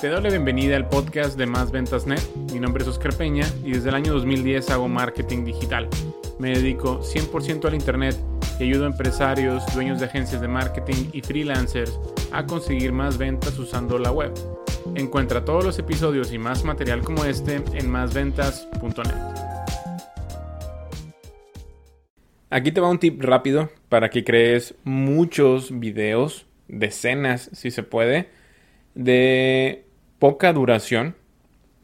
Te doy la bienvenida al podcast de Más Ventas Net. Mi nombre es Oscar Peña y desde el año 2010 hago marketing digital. Me dedico 100% al Internet y ayudo a empresarios, dueños de agencias de marketing y freelancers a conseguir más ventas usando la web. Encuentra todos los episodios y más material como este en másventas.net. Aquí te va un tip rápido para que crees muchos videos, decenas si se puede, de poca duración,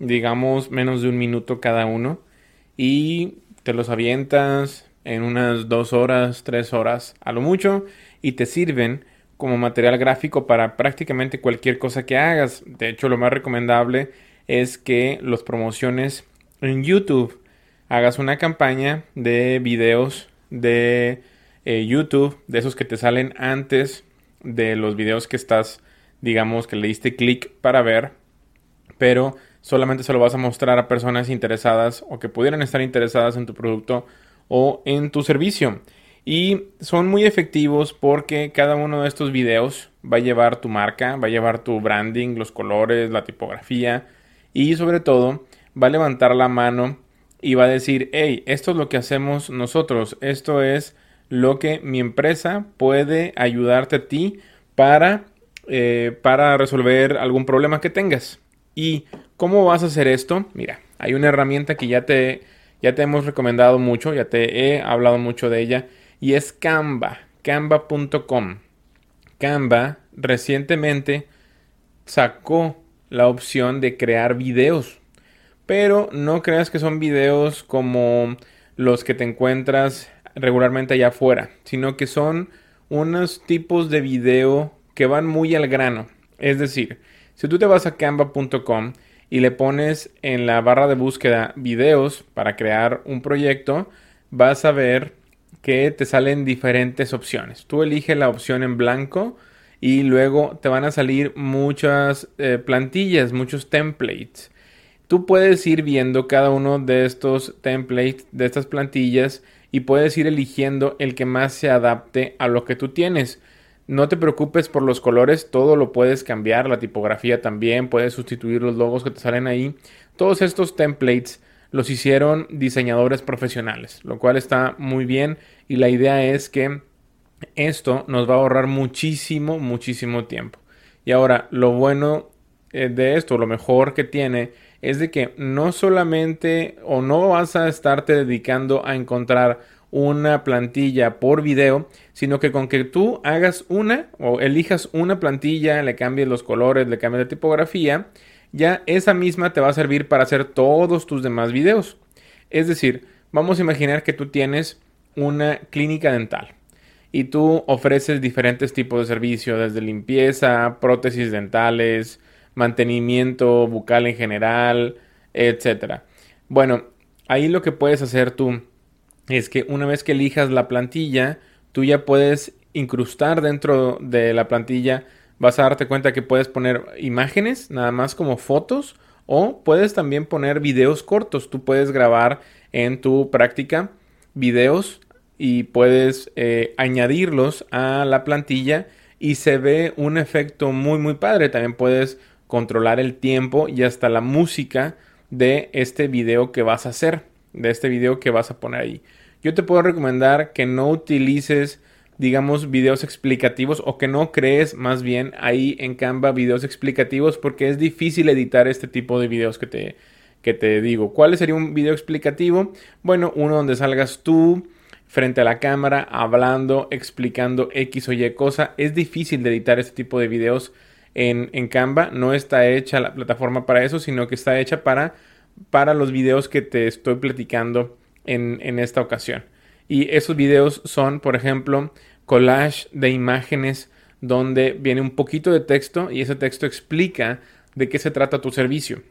digamos menos de un minuto cada uno, y te los avientas en unas dos horas, tres horas a lo mucho, y te sirven como material gráfico para prácticamente cualquier cosa que hagas. De hecho, lo más recomendable es que los promociones en YouTube hagas una campaña de videos de eh, YouTube, de esos que te salen antes de los videos que estás, digamos, que le diste clic para ver pero solamente se lo vas a mostrar a personas interesadas o que pudieran estar interesadas en tu producto o en tu servicio. Y son muy efectivos porque cada uno de estos videos va a llevar tu marca, va a llevar tu branding, los colores, la tipografía y sobre todo va a levantar la mano y va a decir, hey, esto es lo que hacemos nosotros, esto es lo que mi empresa puede ayudarte a ti para, eh, para resolver algún problema que tengas. ¿Y cómo vas a hacer esto? Mira, hay una herramienta que ya te, ya te hemos recomendado mucho, ya te he hablado mucho de ella, y es Canva, canva.com. Canva recientemente sacó la opción de crear videos, pero no creas que son videos como los que te encuentras regularmente allá afuera, sino que son unos tipos de video que van muy al grano. Es decir, si tú te vas a canva.com y le pones en la barra de búsqueda videos para crear un proyecto, vas a ver que te salen diferentes opciones. Tú eliges la opción en blanco y luego te van a salir muchas eh, plantillas, muchos templates. Tú puedes ir viendo cada uno de estos templates, de estas plantillas, y puedes ir eligiendo el que más se adapte a lo que tú tienes. No te preocupes por los colores, todo lo puedes cambiar, la tipografía también, puedes sustituir los logos que te salen ahí. Todos estos templates los hicieron diseñadores profesionales, lo cual está muy bien y la idea es que esto nos va a ahorrar muchísimo, muchísimo tiempo. Y ahora, lo bueno eh, de esto, lo mejor que tiene, es de que no solamente o no vas a estarte dedicando a encontrar una plantilla por video, sino que con que tú hagas una o elijas una plantilla, le cambies los colores, le cambies la tipografía, ya esa misma te va a servir para hacer todos tus demás videos. Es decir, vamos a imaginar que tú tienes una clínica dental y tú ofreces diferentes tipos de servicios, desde limpieza, prótesis dentales, mantenimiento bucal en general, etc. Bueno, ahí lo que puedes hacer tú es que una vez que elijas la plantilla, tú ya puedes incrustar dentro de la plantilla, vas a darte cuenta que puedes poner imágenes, nada más como fotos, o puedes también poner videos cortos. Tú puedes grabar en tu práctica videos y puedes eh, añadirlos a la plantilla y se ve un efecto muy muy padre. También puedes controlar el tiempo y hasta la música de este video que vas a hacer de este video que vas a poner ahí. Yo te puedo recomendar que no utilices, digamos, videos explicativos o que no crees más bien ahí en Canva videos explicativos porque es difícil editar este tipo de videos que te, que te digo. ¿Cuál sería un video explicativo? Bueno, uno donde salgas tú frente a la cámara hablando, explicando X o Y cosa. Es difícil de editar este tipo de videos en, en Canva. No está hecha la plataforma para eso, sino que está hecha para para los videos que te estoy platicando en, esta ocasión. Y esos videos son, por ejemplo, collage de imágenes donde viene un poquito de texto y ese texto explica de qué se trata tu servicio.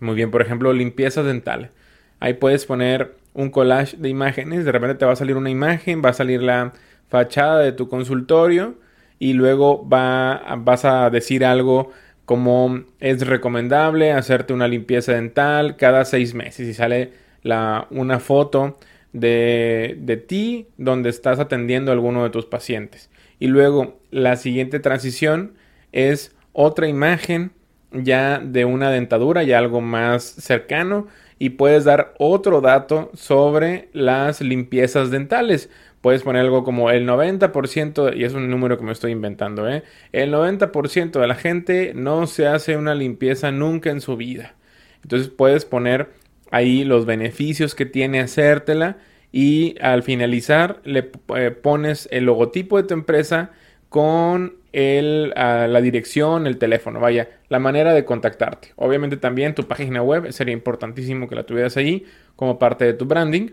Muy bien, por ejemplo, limpieza dental. Ahí puedes poner un collage de imágenes, de repente te va a salir una imagen, va a salir la fachada de tu consultorio y luego va, vas a decir algo como es recomendable hacerte una limpieza dental cada seis meses y sale una foto de, de ti donde estás atendiendo a alguno de tus pacientes. Y luego la siguiente transición es otra imagen ya de una dentadura, ya algo más cercano, y puedes dar otro dato sobre las limpiezas dentales. Puedes poner algo como el 90%, y es un número que me estoy inventando, ¿eh? El 90% de la gente no se hace una limpieza nunca en su vida. Entonces puedes poner ahí los beneficios que tiene hacértela y al finalizar le eh, pones el logotipo de tu empresa con el, la dirección, el teléfono, vaya, la manera de contactarte. Obviamente también tu página web sería importantísimo que la tuvieras ahí como parte de tu branding.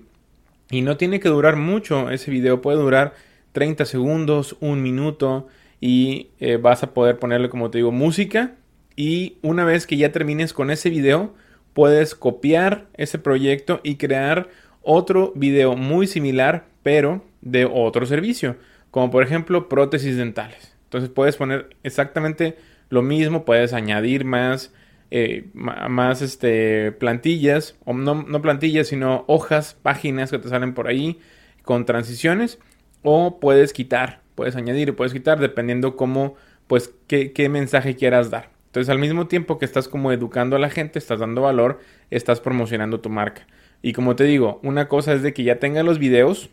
Y no tiene que durar mucho, ese video puede durar 30 segundos, un minuto y eh, vas a poder ponerle, como te digo, música. Y una vez que ya termines con ese video, puedes copiar ese proyecto y crear otro video muy similar, pero de otro servicio como por ejemplo prótesis dentales. Entonces puedes poner exactamente lo mismo, puedes añadir más, eh, más este, plantillas, o no, no, plantillas, sino hojas, páginas que te salen por ahí con transiciones, o puedes quitar, puedes añadir puedes quitar dependiendo cómo, pues, qué, mensaje quieras dar. Entonces, al mismo tiempo que estás como educando a la gente, estás dando valor, estás promocionando tu marca. Y como te digo, una cosa es de que ya tengas los videos,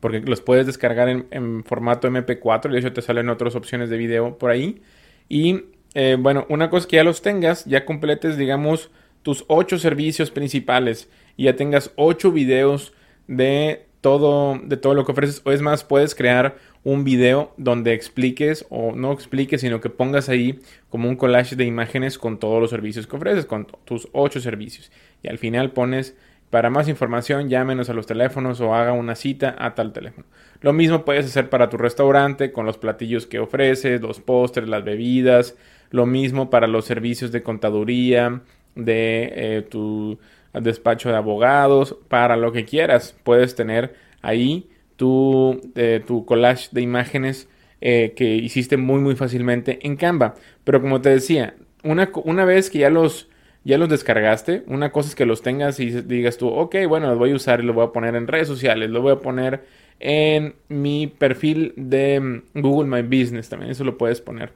porque los puedes descargar en, formato MP4 y de hecho te salen otras opciones de video por ahí. Y eh, bueno, una cosa que ya los tengas, ya completes, digamos, tus ocho servicios principales y ya tengas ocho videos de todo, de todo lo que ofreces. O es más, puedes crear un video donde expliques o no expliques, sino que pongas ahí como un collage de imágenes con todos los servicios que ofreces, con tus ocho servicios. Y al final pones para más información, llámenos a los teléfonos o haga una cita a tal teléfono. Lo mismo puedes hacer para tu restaurante con los platillos que ofreces, los postres, las bebidas. Lo mismo para los servicios de contaduría, de eh, tu despacho de abogados, para lo que quieras. Puedes tener ahí tu, eh, tu collage de imágenes eh, que hiciste muy muy fácilmente en Canva. Pero como te decía, una, una vez que ya los ya los descargaste. Una cosa es que los tengas y digas tú, ok, bueno, los voy a usar y los voy a poner en redes sociales, lo voy a poner en mi perfil de mm, Google My Business también, eso lo puedes poner.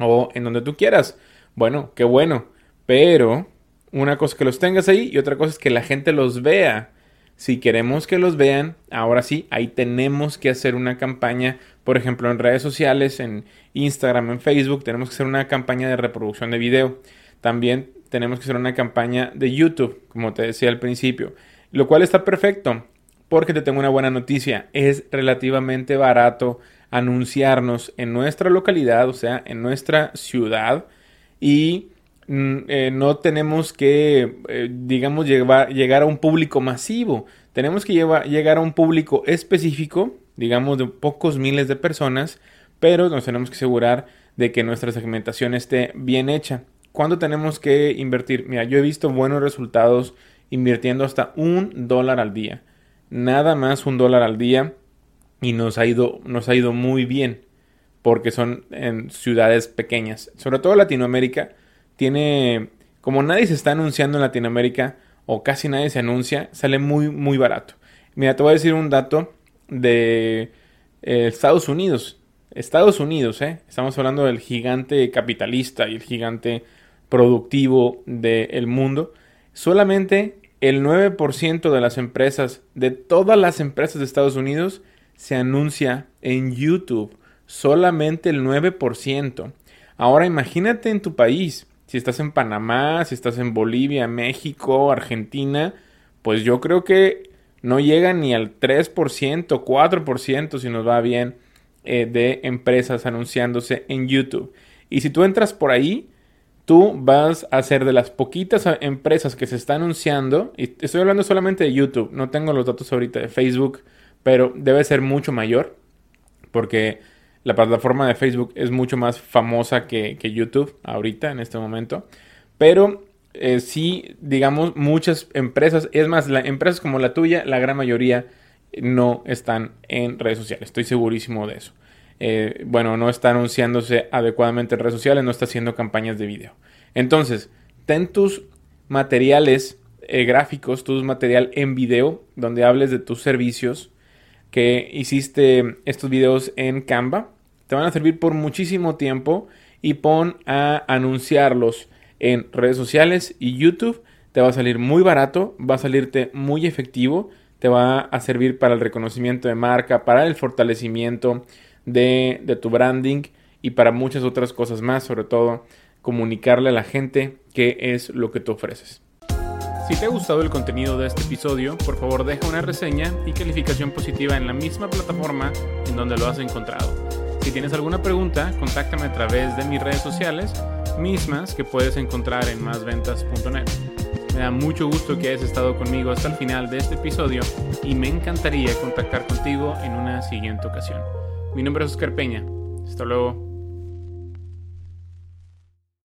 O en donde tú quieras. Bueno, qué bueno. Pero una cosa es que los tengas ahí y otra cosa es que la gente los vea. Si queremos que los vean, ahora sí, ahí tenemos que hacer una campaña, por ejemplo, en redes sociales, en Instagram, en Facebook, tenemos que hacer una campaña de reproducción de video. También tenemos que hacer una campaña de YouTube, como te decía al principio, lo cual está perfecto, porque te tengo una buena noticia, es relativamente barato anunciarnos en nuestra localidad, o sea, en nuestra ciudad, y mm, eh, no tenemos que, eh, digamos, llegar a un público masivo, tenemos que llegar a un público específico, digamos, de pocos miles de personas, pero nos tenemos que asegurar de que nuestra segmentación esté bien hecha. ¿Cuándo tenemos que invertir? Mira, yo he visto buenos resultados invirtiendo hasta un dólar al día. Nada más un dólar al día y nos ha ido, nos ha ido muy bien porque son en ciudades pequeñas. Sobre todo Latinoamérica tiene, como nadie se está anunciando en Latinoamérica o casi nadie se anuncia, sale muy, muy barato. Mira, te voy a decir un dato de eh, Estados Unidos. Estados Unidos, ¿eh? Estamos hablando del gigante capitalista y el gigante productivo del mundo, solamente el 9% de las empresas, de todas las empresas de Estados Unidos, se anuncia en YouTube. Solamente el 9%. Ahora imagínate en tu país, si estás en Panamá, si estás en Bolivia, México, Argentina, pues yo creo que no llega ni al 3%, 4% si nos va bien eh, de empresas anunciándose en YouTube. Y si tú entras por ahí, tú vas a ser de las poquitas empresas que se está anunciando, y estoy hablando solamente de YouTube, no tengo los datos ahorita de Facebook, pero debe ser mucho mayor, porque la plataforma de Facebook es mucho más famosa que, YouTube ahorita, en este momento. Pero eh, sí, digamos, muchas empresas, es más, empresas como la tuya, la gran mayoría no están en redes sociales, estoy segurísimo de eso. Eh, bueno, no está anunciándose adecuadamente en redes sociales, no está haciendo campañas de video. Entonces, ten tus materiales eh, gráficos, tu material en video, donde hables de tus servicios, que hiciste estos videos en Canva. Te van a servir por muchísimo tiempo y pon a anunciarlos en redes sociales y YouTube. Te va a salir muy barato, va a salirte muy efectivo, te va a servir para el reconocimiento de marca, para el fortalecimiento de, de tu branding y para muchas otras cosas más, sobre todo comunicarle a la gente qué es lo que tú ofreces. Si te ha gustado el contenido de este episodio, por favor deja una reseña y calificación positiva en la misma plataforma en donde lo has encontrado. Si tienes alguna pregunta, contáctame a través de mis redes sociales, mismas que puedes encontrar en másventas.net. Me da mucho gusto que hayas estado conmigo hasta el final de este episodio y me encantaría contactar contigo en una siguiente ocasión. Mi nombre es Oscar Peña. Hasta luego.